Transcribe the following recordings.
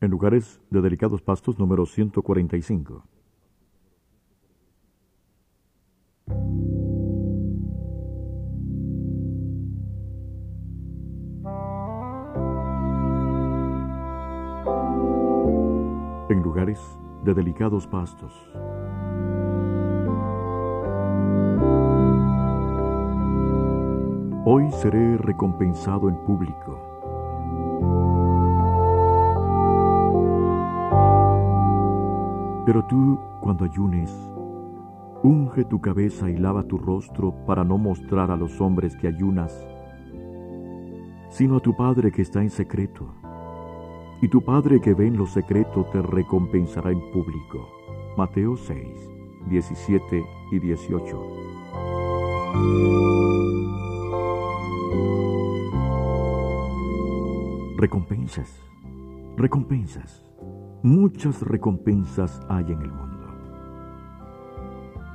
en lugares de delicados pastos número 145. En lugares de delicados pastos. Hoy seré recompensado en público. Pero tú, cuando ayunes, unge tu cabeza y lava tu rostro para no mostrar a los hombres que ayunas, sino a tu Padre que está en secreto. Y tu Padre que ve en lo secreto te recompensará en público. Mateo 6, 17 y 18. Recompensas, recompensas. Muchas recompensas hay en el mundo.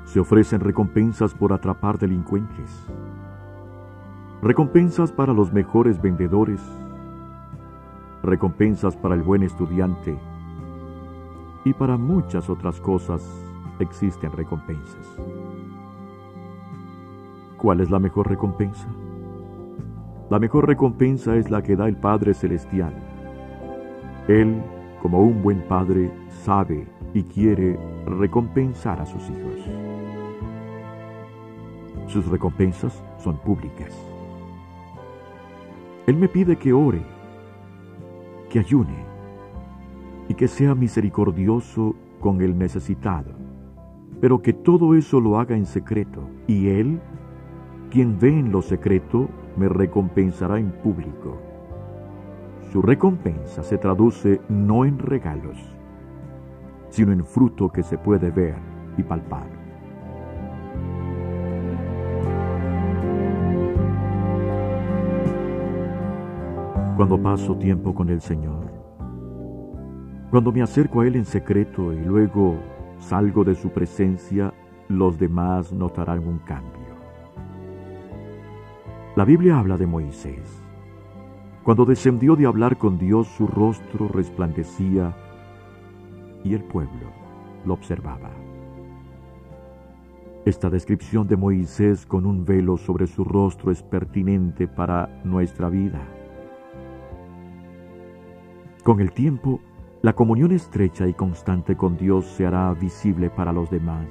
Se ofrecen recompensas por atrapar delincuentes, recompensas para los mejores vendedores, recompensas para el buen estudiante y para muchas otras cosas existen recompensas. ¿Cuál es la mejor recompensa? La mejor recompensa es la que da el Padre Celestial. Él como un buen padre, sabe y quiere recompensar a sus hijos. Sus recompensas son públicas. Él me pide que ore, que ayune y que sea misericordioso con el necesitado, pero que todo eso lo haga en secreto, y Él, quien ve en lo secreto, me recompensará en público. Su recompensa se traduce no en regalos, sino en fruto que se puede ver y palpar. Cuando paso tiempo con el Señor, cuando me acerco a Él en secreto y luego salgo de su presencia, los demás notarán un cambio. La Biblia habla de Moisés cuando descendió de hablar con Dios, su rostro resplandecía y el pueblo lo observaba. Esta descripción de Moisés con un velo sobre su rostro es pertinente para nuestra vida. Con el tiempo, la comunión estrecha y constante con Dios se hará visible para los demás.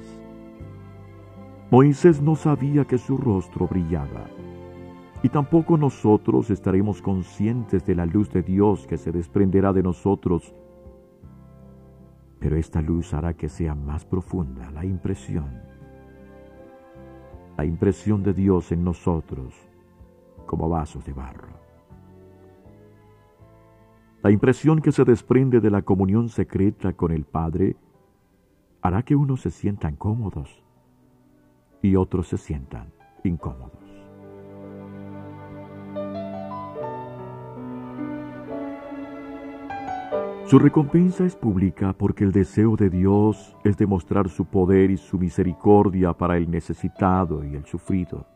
Moisés no sabía que su rostro brillaba y tampoco nosotros estaremos conscientes de la luz de Dios que se desprenderá de nosotros. Pero esta luz hará que sea más profunda la impresión, la impresión de Dios en nosotros como vasos de barro. La impresión que se desprende de la comunión secreta con el Padre hará que unos se sientan cómodos y otros se sientan incómodos. Su recompensa es pública porque el deseo de Dios es demostrar su poder y su misericordia para el necesitado y el sufrido.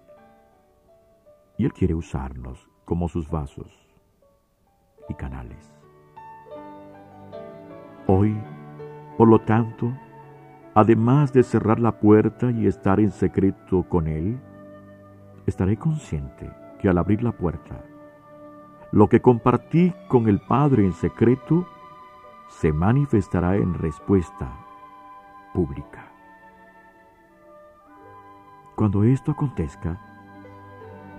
Y Él quiere usarnos como sus vasos y canales. Hoy, por lo tanto, además de cerrar la puerta y estar en secreto con Él, estaré consciente que al abrir la puerta, lo que compartí con el Padre en secreto se manifestará en respuesta pública. Cuando esto acontezca,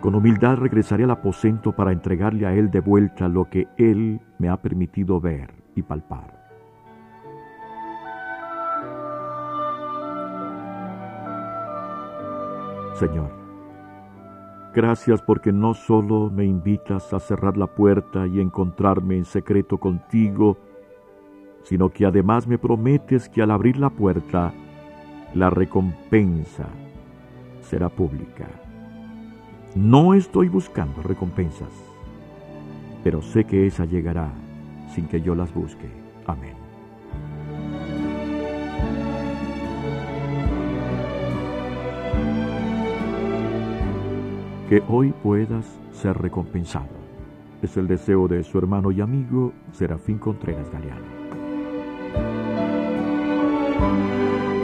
con humildad regresaré al aposento para entregarle a Él de vuelta lo que Él me ha permitido ver y palpar. Señor, gracias porque no solo me invitas a cerrar la puerta y encontrarme en secreto contigo, sino que además me prometes que al abrir la puerta, la recompensa será pública. No estoy buscando recompensas, pero sé que esa llegará sin que yo las busque. Amén. Que hoy puedas ser recompensado es el deseo de su hermano y amigo Serafín Contreras Galeano. thank you